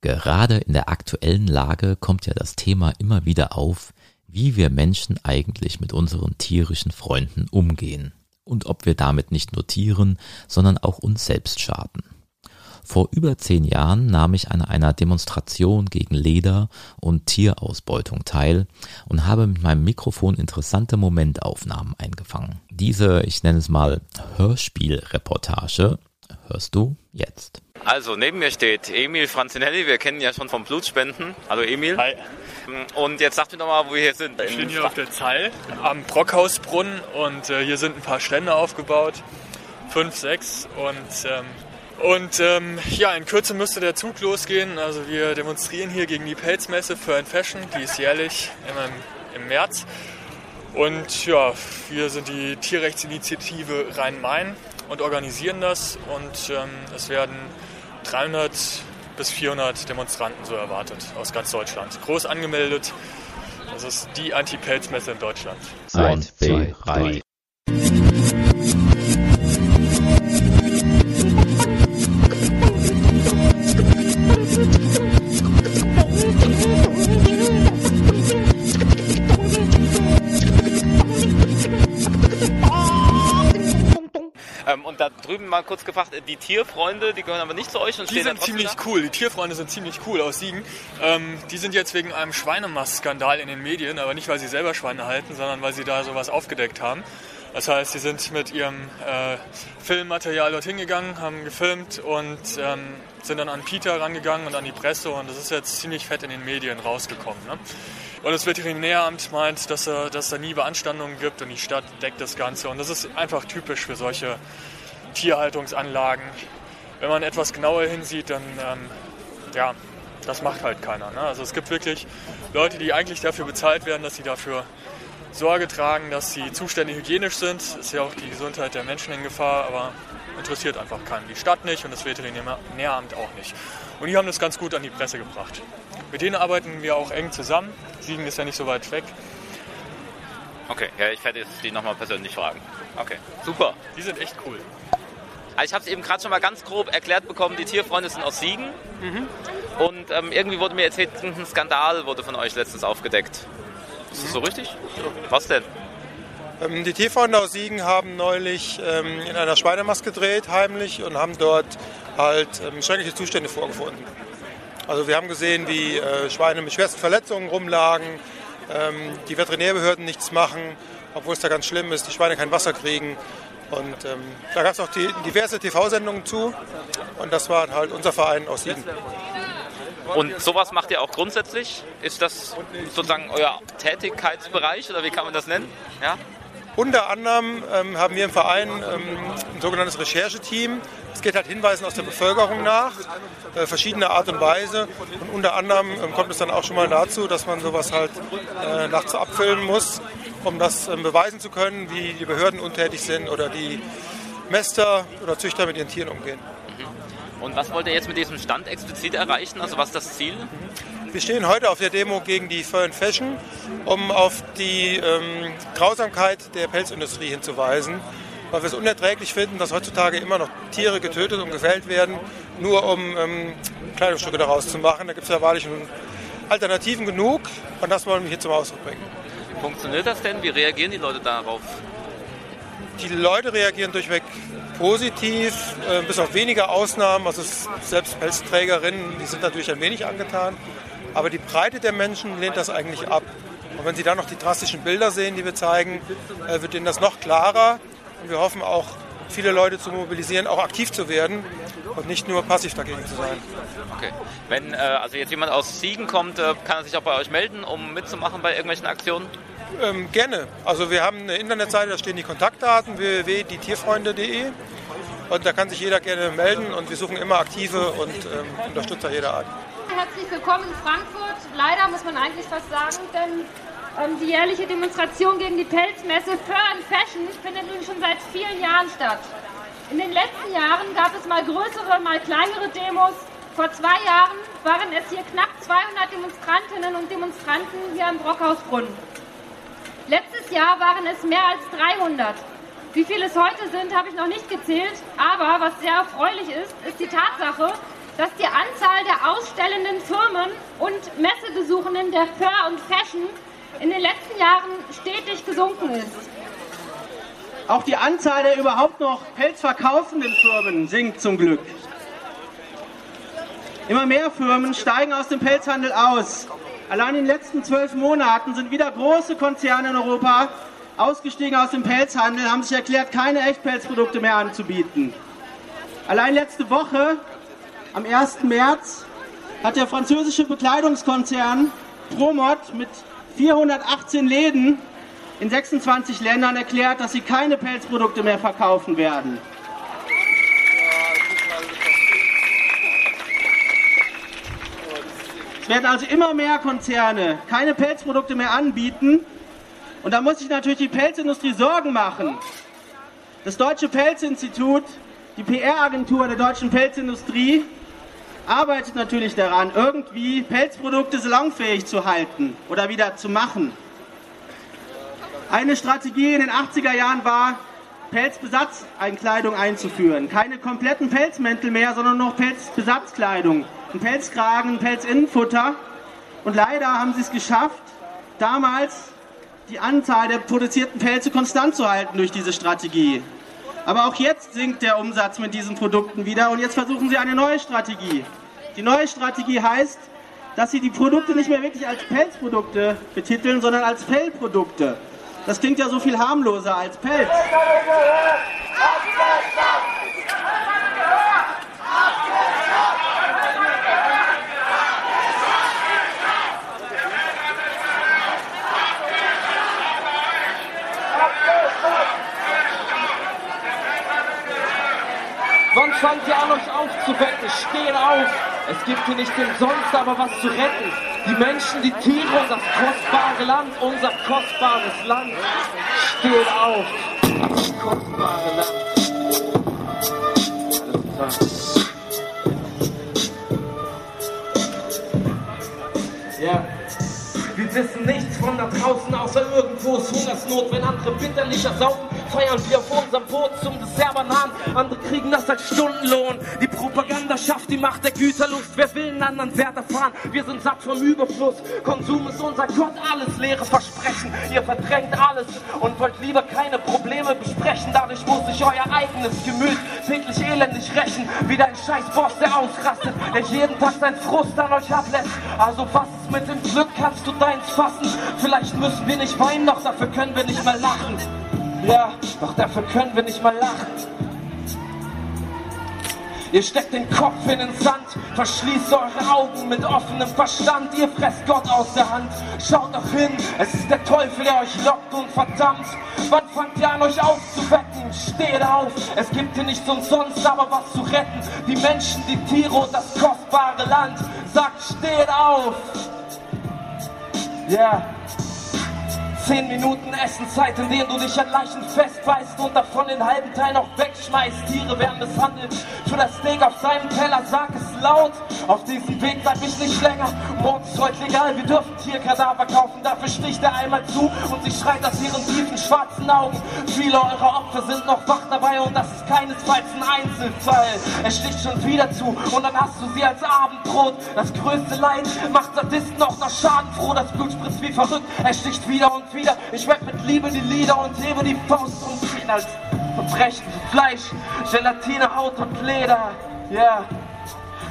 Gerade in der aktuellen Lage kommt ja das Thema immer wieder auf, wie wir Menschen eigentlich mit unseren tierischen Freunden umgehen und ob wir damit nicht nur Tieren, sondern auch uns selbst schaden. Vor über zehn Jahren nahm ich an einer Demonstration gegen Leder- und Tierausbeutung teil und habe mit meinem Mikrofon interessante Momentaufnahmen eingefangen. Diese, ich nenne es mal Hörspielreportage, hörst du jetzt. Also, neben mir steht Emil Franzinelli, wir kennen ihn ja schon vom Blutspenden. Hallo Emil. Hi. Und jetzt sag mir doch mal, wo wir hier sind. Wir stehen hier auf der Zeil am Brockhausbrunnen und äh, hier sind ein paar Stände aufgebaut. Fünf, sechs und ähm, und ähm, ja, in Kürze müsste der Zug losgehen. Also wir demonstrieren hier gegen die Pelzmesse Fur Fashion, die ist jährlich immer im, im März. Und ja, wir sind die Tierrechtsinitiative Rhein-Main und organisieren das. Und ähm, es werden 300 bis 400 Demonstranten so erwartet aus ganz Deutschland. Groß angemeldet. Das ist die Anti-Pelzmesse in Deutschland. Eins, zwei, drei. Drüben mal kurz gefragt, die Tierfreunde, die gehören aber nicht zu euch und Die sind ziemlich da? cool. Die Tierfreunde sind ziemlich cool aus Siegen. Ähm, die sind jetzt wegen einem Schweinemast-Skandal in den Medien, aber nicht, weil sie selber Schweine halten, sondern weil sie da sowas aufgedeckt haben. Das heißt, sie sind mit ihrem äh, Filmmaterial dorthin gegangen, haben gefilmt und ähm, sind dann an Peter rangegangen und an die Presse und das ist jetzt ziemlich fett in den Medien rausgekommen. Ne? Und das Veterinäramt meint, dass, äh, dass es da nie Beanstandungen gibt und die Stadt deckt das Ganze. Und das ist einfach typisch für solche Tierhaltungsanlagen. Wenn man etwas genauer hinsieht, dann ähm, ja, das macht halt keiner. Ne? Also es gibt wirklich Leute, die eigentlich dafür bezahlt werden, dass sie dafür Sorge tragen, dass die Zustände hygienisch sind. Ist ja auch die Gesundheit der Menschen in Gefahr, aber interessiert einfach keinen. Die Stadt nicht und das Veterinäramt auch nicht. Und die haben das ganz gut an die Presse gebracht. Mit denen arbeiten wir auch eng zusammen. Siegen ist ja nicht so weit weg. Okay, ja, ich werde jetzt die nochmal persönlich fragen. Okay, super. Die sind echt cool. Also ich habe es eben gerade schon mal ganz grob erklärt bekommen, die Tierfreunde sind aus Siegen. Und ähm, irgendwie wurde mir erzählt, ein Skandal wurde von euch letztens aufgedeckt. Ist das so richtig? Was denn? Ähm, Die Tierfreunde aus Siegen haben neulich ähm, in einer Schweinemast gedreht, heimlich, und haben dort halt ähm, schreckliche Zustände vorgefunden. Also wir haben gesehen, wie äh, Schweine mit schwersten Verletzungen rumlagen, ähm, die Veterinärbehörden nichts machen, obwohl es da ganz schlimm ist, die Schweine kein Wasser kriegen. Und ähm, da gab es auch die, diverse TV-Sendungen zu. Und das war halt unser Verein aus Siegen. Und sowas macht ihr auch grundsätzlich? Ist das sozusagen euer Tätigkeitsbereich oder wie kann man das nennen? Ja? Unter anderem ähm, haben wir im Verein ähm, ein sogenanntes Rechercheteam. Es geht halt Hinweisen aus der Bevölkerung nach, äh, verschiedener Art und Weise. Und unter anderem ähm, kommt es dann auch schon mal dazu, dass man sowas halt äh, nachts abfilmen muss, um das ähm, beweisen zu können, wie die Behörden untätig sind oder die Mäster oder Züchter mit ihren Tieren umgehen. Und was wollt ihr jetzt mit diesem Stand explizit erreichen? Also was ist das Ziel? Wir stehen heute auf der Demo gegen die Fur Fashion, um auf die ähm, Grausamkeit der Pelzindustrie hinzuweisen. Weil wir es unerträglich finden, dass heutzutage immer noch Tiere getötet und gefällt werden, nur um ähm, Kleidungsstücke daraus zu machen. Da gibt es ja wahrlich schon Alternativen genug und das wollen wir hier zum Ausdruck bringen. Funktioniert das denn? Wie reagieren die Leute darauf? Die Leute reagieren durchweg positiv, äh, bis auf wenige Ausnahmen. Also selbst Pelzträgerinnen, die sind natürlich ein wenig angetan. Aber die Breite der Menschen lehnt das eigentlich ab. Und wenn Sie dann noch die drastischen Bilder sehen, die wir zeigen, äh, wird Ihnen das noch klarer. Und wir hoffen auch, viele Leute zu mobilisieren, auch aktiv zu werden und nicht nur passiv dagegen zu sein. Okay. Wenn äh, also jetzt jemand aus Siegen kommt, äh, kann er sich auch bei euch melden, um mitzumachen bei irgendwelchen Aktionen? Ähm, gerne. Also wir haben eine Internetseite, da stehen die Kontaktdaten www.dietierfreunde.de und da kann sich jeder gerne melden und wir suchen immer aktive und ähm, Unterstützer jeder Art. Herzlich willkommen in Frankfurt. Leider muss man eigentlich fast sagen, denn die jährliche Demonstration gegen die Pelzmesse Fur and Fashion findet nun schon seit vielen Jahren statt. In den letzten Jahren gab es mal größere, mal kleinere Demos. Vor zwei Jahren waren es hier knapp 200 Demonstrantinnen und Demonstranten hier am Brockhausbrunnen. Letztes Jahr waren es mehr als 300. Wie viele es heute sind, habe ich noch nicht gezählt. Aber was sehr erfreulich ist, ist die Tatsache, dass die Anzahl der ausstellenden Firmen und Messebesuchenden der Fur und Fashion in den letzten Jahren stetig gesunken ist. Auch die Anzahl der überhaupt noch pelzverkaufenden Firmen sinkt zum Glück. Immer mehr Firmen steigen aus dem Pelzhandel aus. Allein in den letzten zwölf Monaten sind wieder große Konzerne in Europa ausgestiegen aus dem Pelzhandel, haben sich erklärt, keine Echtpelzprodukte mehr anzubieten. Allein letzte Woche, am 1. März, hat der französische Bekleidungskonzern Promot mit 418 Läden in 26 Ländern erklärt, dass sie keine Pelzprodukte mehr verkaufen werden. Es werden also immer mehr Konzerne keine Pelzprodukte mehr anbieten. Und da muss sich natürlich die Pelzindustrie Sorgen machen. Das Deutsche Pelzinstitut, die PR-Agentur der deutschen Pelzindustrie, arbeitet natürlich daran, irgendwie Pelzprodukte salonfähig zu halten oder wieder zu machen. Eine Strategie in den 80er Jahren war, Pelzbesatzeinkleidung einzuführen. Keine kompletten Pelzmäntel mehr, sondern noch Pelzbesatzkleidung. Ein Pelzkragen, ein Pelzinnenfutter. Und leider haben sie es geschafft, damals die Anzahl der produzierten Pelze konstant zu halten durch diese Strategie. Aber auch jetzt sinkt der Umsatz mit diesen Produkten wieder und jetzt versuchen sie eine neue Strategie. Die neue Strategie heißt, dass sie die Produkte nicht mehr wirklich als Pelzprodukte betiteln, sondern als Fellprodukte. Das klingt ja so viel harmloser als Pelz. Wann fangt ihr an, euch aufzuwecken? Steht auf! Es gibt hier nicht umsonst aber was zu retten. Die Menschen, die Tiere und das kostbare Land, unser kostbares Land. Steht auf! Das kostbare Land. Ja. Wir wissen nichts von da draußen, außer irgendwo ist Hungersnot. Wenn andere bitterlicher saufen, feiern wir auf unserem Boot zum Dessert Bananen. Andere kriegen das als Stundenlohn. Die Propaganda schafft die Macht der Güterlust. Wer will einen anderen Wert erfahren? Wir sind satt vom Überfluss. Konsum ist unser Gott, alles leere Versprechen. Ihr verdrängt alles und wollt lieber keine Probleme besprechen. Dadurch muss sich euer eigenes Gemüt täglich elendig rächen. Wieder ein scheiß Boss, der ausrastet, der jeden Tag seinen Frust an euch ablässt. Also was ist mit dem Glück? Kannst du deins fassen? Vielleicht müssen wir nicht weinen, doch dafür können wir nicht mal lachen. Ja, doch dafür können wir nicht mal lachen. Ihr steckt den Kopf in den Sand, verschließt eure Augen mit offenem Verstand. Ihr fresst Gott aus der Hand. Schaut doch hin, es ist der Teufel, der euch lockt und verdammt. Wann fangt ihr an, euch aufzuwecken? Steht auf, es gibt hier nichts umsonst, aber was zu retten. Die Menschen, die Tiere und das kostbare Land. Sagt, steht auf! Yeah. Zehn Minuten Essenzeit, in denen du dich an Leichen festbeißt und davon den halben Teil noch wegschmeißt. Tiere werden misshandelt. Für das Steak auf seinem Teller sag es laut. Auf diesem Weg bleib ich nicht länger. Morgen ist heute legal, wir dürfen Tierkadaver kaufen. Dafür sticht er einmal zu und sie schreit aus ihren tiefen schwarzen Augen. Viele eurer Opfer sind noch wach dabei und das ist keinesfalls ein Einzelfall. Er sticht schon wieder zu und dann hast du sie als Abendbrot. Das größte Leid macht Sadisten auch noch schadenfroh. Das Blut spritzt wie verrückt. Er sticht wieder und wieder. Ich werd mit Liebe die Lieder und hebe die Faust und ziehen als für Fleisch, Gelatine, Haut und Leder. Ja. Yeah.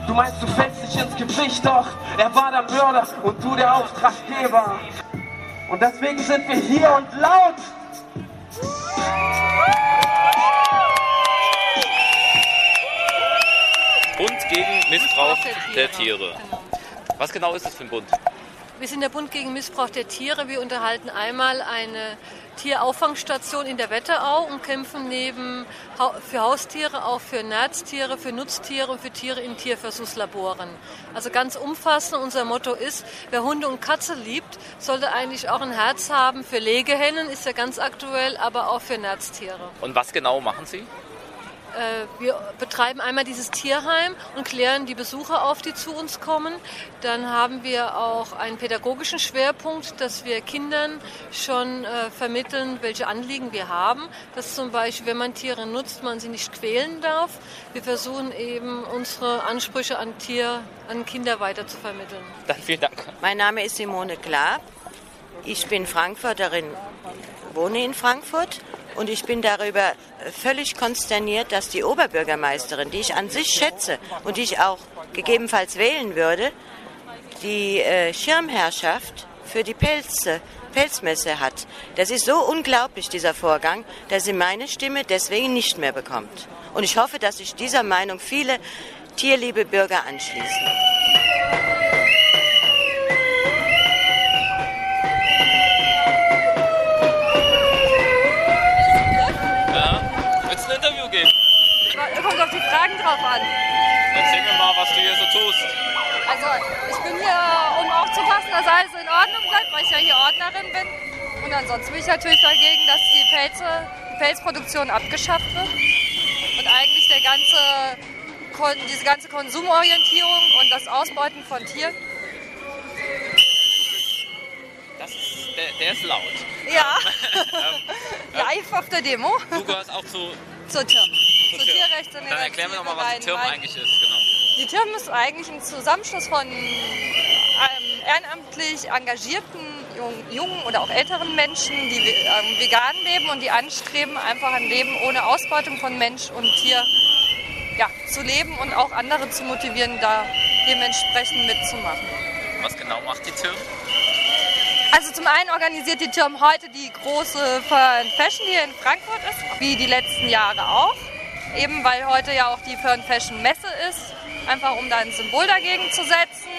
Du meinst, du fällst dich ins Gewicht, doch er war der Mörder und du der Auftraggeber. Und deswegen sind wir hier und laut. Bund gegen Missbrauch der Tiere. Was genau ist das für ein Bund? Wir sind der Bund gegen Missbrauch der Tiere. Wir unterhalten einmal eine Tierauffangstation in der Wetterau und kämpfen neben für Haustiere auch für Nerztiere, für Nutztiere und für Tiere in Tierversuchslaboren. Also ganz umfassend. Unser Motto ist, wer Hunde und Katze liebt, sollte eigentlich auch ein Herz haben für Legehennen, ist ja ganz aktuell, aber auch für Nerztiere. Und was genau machen Sie? Äh, wir betreiben einmal dieses Tierheim und klären die Besucher auf, die zu uns kommen. Dann haben wir auch einen pädagogischen Schwerpunkt, dass wir Kindern schon äh, vermitteln, welche Anliegen wir haben. Dass zum Beispiel, wenn man Tiere nutzt, man sie nicht quälen darf. Wir versuchen eben unsere Ansprüche an Tier, an Kinder weiter zu vermitteln. Dann vielen Dank. Mein Name ist Simone Glab. Ich bin Frankfurterin, wohne in Frankfurt und ich bin darüber völlig konsterniert, dass die Oberbürgermeisterin, die ich an sich schätze und die ich auch gegebenenfalls wählen würde, die äh, Schirmherrschaft für die Pelze, Pelzmesse hat. Das ist so unglaublich, dieser Vorgang, dass sie meine Stimme deswegen nicht mehr bekommt. Und ich hoffe, dass sich dieser Meinung viele tierliebe Bürger anschließen. Fragen drauf an. Erzähl mir mal, was du hier so tust. Also ich bin hier, um aufzupassen, dass alles in Ordnung bleibt, weil ich ja hier Ordnerin bin. Und ansonsten bin ich natürlich dagegen, dass die, Pelze, die Pelzproduktion abgeschafft wird. Und eigentlich der ganze, diese ganze Konsumorientierung und das Ausbeuten von Tieren. Das ist, der, der ist laut. Ja, ähm, live auf der Demo. Du gehörst auch zu... Zur Tierrechte. Dann erklären wir nochmal, was die TIRM eigentlich ist. Genau. Die TIRM ist eigentlich ein Zusammenschluss von ähm, ehrenamtlich engagierten jungen oder auch älteren Menschen, die ähm, vegan leben und die anstreben, einfach ein Leben ohne Ausbeutung von Mensch und Tier ja, zu leben und auch andere zu motivieren, da dementsprechend mitzumachen. Was genau macht die TIRM? Also zum einen organisiert die TIRM heute die große Fashion, die hier in Frankfurt ist, wie die letzten Jahre auch eben weil heute ja auch die Fern Fashion Messe ist, einfach um da ein Symbol dagegen zu setzen.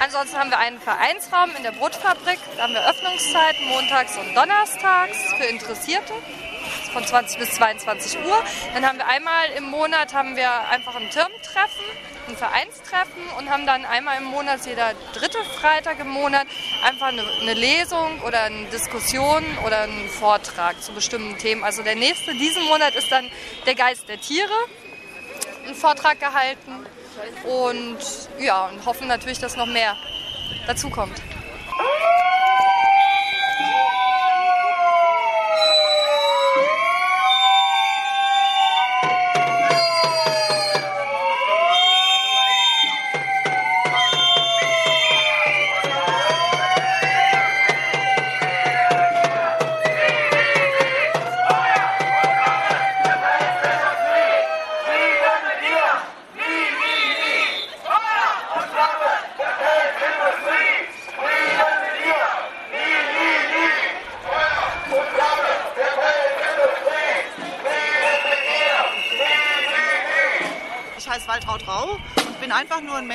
Ansonsten haben wir einen Vereinsraum in der Brotfabrik. Da haben wir Öffnungszeiten montags und donnerstags für Interessierte von 20 bis 22 Uhr. Dann haben wir einmal im Monat haben wir einfach ein Türmtreffen ein Vereinstreffen und haben dann einmal im Monat, jeder dritte Freitag im Monat, einfach eine, eine Lesung oder eine Diskussion oder einen Vortrag zu bestimmten Themen. Also der nächste diesen Monat ist dann der Geist der Tiere, ein Vortrag gehalten und ja, und hoffen natürlich, dass noch mehr dazukommt.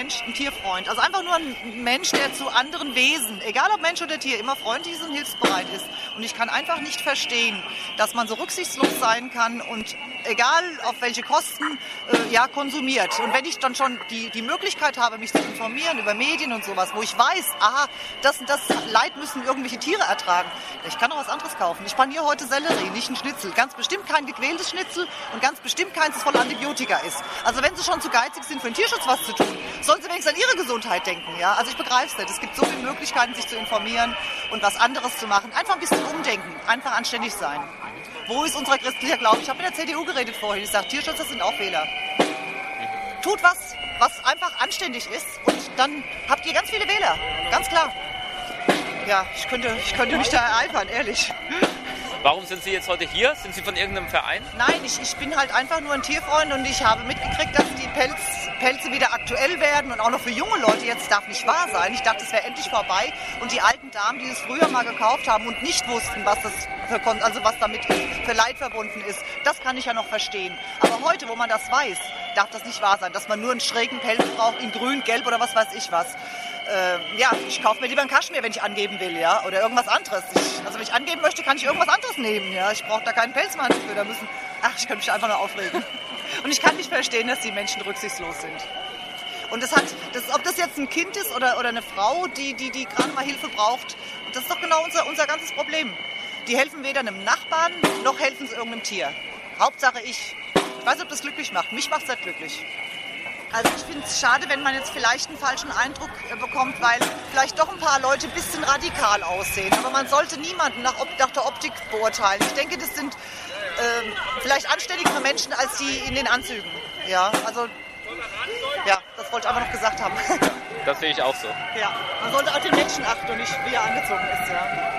Mensch, ein Tierfreund. Also einfach nur ein Mensch, der zu anderen Wesen, egal ob Mensch oder Tier, immer freundlich ist und hilfsbereit ist. Und ich kann einfach nicht verstehen, dass man so rücksichtslos sein kann und egal auf welche Kosten, äh, ja, konsumiert. Und wenn ich dann schon die, die Möglichkeit habe, mich zu informieren über Medien und sowas, wo ich weiß, aha, das das Leid müssen irgendwelche Tiere ertragen, ich kann auch was anderes kaufen. Ich paniere heute Sellerie, nicht ein Schnitzel. Ganz bestimmt kein gequältes Schnitzel und ganz bestimmt keins, das voll Antibiotika ist. Also wenn Sie schon zu geizig sind, für den Tierschutz was zu tun, sollen Sie wenigstens an Ihre Gesundheit denken. Ja? Also ich begreife es nicht. Es gibt so viele Möglichkeiten, sich zu informieren und was anderes zu machen. Einfach ein bisschen umdenken, einfach anständig sein. Wo ist unser christlicher Glaube? Ich habe mit der CDU geredet vorhin. Ich sage, Tierschützer sind auch Fehler. Tut was, was einfach anständig ist und dann habt ihr ganz viele Wähler. Ganz klar. Ja, ich könnte, ich könnte mich da ereifern, ehrlich. Warum sind Sie jetzt heute hier? Sind Sie von irgendeinem Verein? Nein, ich, ich bin halt einfach nur ein Tierfreund und ich habe mitgekriegt, dass die Pelz, Pelze wieder aktuell werden und auch noch für junge Leute. Jetzt darf nicht wahr sein. Ich dachte, es wäre endlich vorbei. Und die alten Damen, die es früher mal gekauft haben und nicht wussten, was das für, also was damit für Leid verbunden ist, das kann ich ja noch verstehen. Aber heute, wo man das weiß, darf das nicht wahr sein, dass man nur einen schrägen Pelz braucht in grün, gelb oder was weiß ich was äh, ja, ich kaufe mir lieber ein Kaschmir, wenn ich angeben will, ja, oder irgendwas anderes. Ich, also wenn ich angeben möchte, kann ich irgendwas anderes nehmen, ja. Ich brauche da keinen Pelzmantel für, da müssen, ach, ich könnte mich einfach nur aufregen. Und ich kann nicht verstehen, dass die Menschen rücksichtslos sind. Und das hat, das, ob das jetzt ein Kind ist oder, oder eine Frau, die, die, die gerade mal Hilfe braucht, das ist doch genau unser, unser ganzes Problem. Die helfen weder einem Nachbarn, noch helfen sie irgendeinem Tier. Hauptsache ich Ich weiß nicht, ob das glücklich macht. Mich macht es nicht glücklich. Also ich finde es schade, wenn man jetzt vielleicht einen falschen Eindruck äh, bekommt, weil vielleicht doch ein paar Leute ein bisschen radikal aussehen. Aber man sollte niemanden nach, nach der Optik beurteilen. Ich denke, das sind äh, vielleicht anständigere Menschen als die in den Anzügen. Ja, also ja, das wollte ich einfach noch gesagt haben. Das sehe ich auch so. Ja, man sollte auch den Menschen achten und nicht wie er angezogen ist. Ja.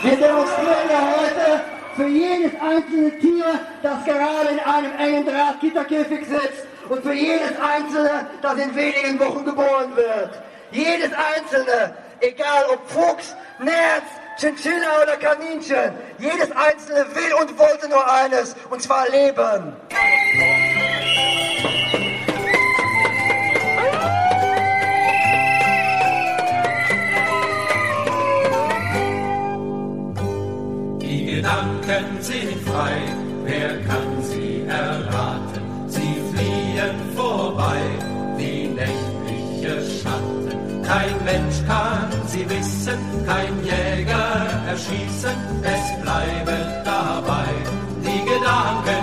Wir demonstrieren ja heute für jedes einzelne Tier, das gerade in einem engen Drahtgitterkäfig sitzt und für jedes einzelne, das in wenigen Wochen geboren wird. Jedes einzelne, egal ob Fuchs, Nerz, Chinchilla oder Kaninchen, jedes einzelne will und wollte nur eines, und zwar leben. Die Gedanken sind frei, wer kann sie erraten? Vorbei, wie nächtliche Schatten. Kein Mensch kann sie wissen, kein Jäger erschießen, es bleibt dabei. Die Gedanken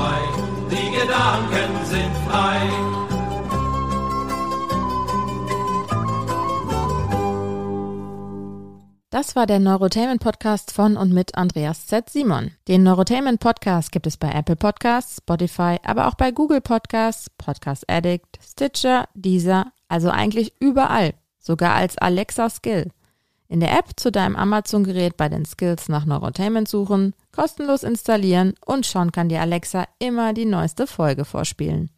entzwei. Die Gedanken sind frei. Das war der Neurotainment Podcast von und mit Andreas Z. Simon. Den Neurotainment Podcast gibt es bei Apple Podcasts, Spotify, aber auch bei Google Podcasts, Podcast Addict, Stitcher, Deezer, also eigentlich überall, sogar als Alexa Skill. In der App zu deinem Amazon-Gerät bei den Skills nach Neurotainment suchen, kostenlos installieren und schon kann dir Alexa immer die neueste Folge vorspielen.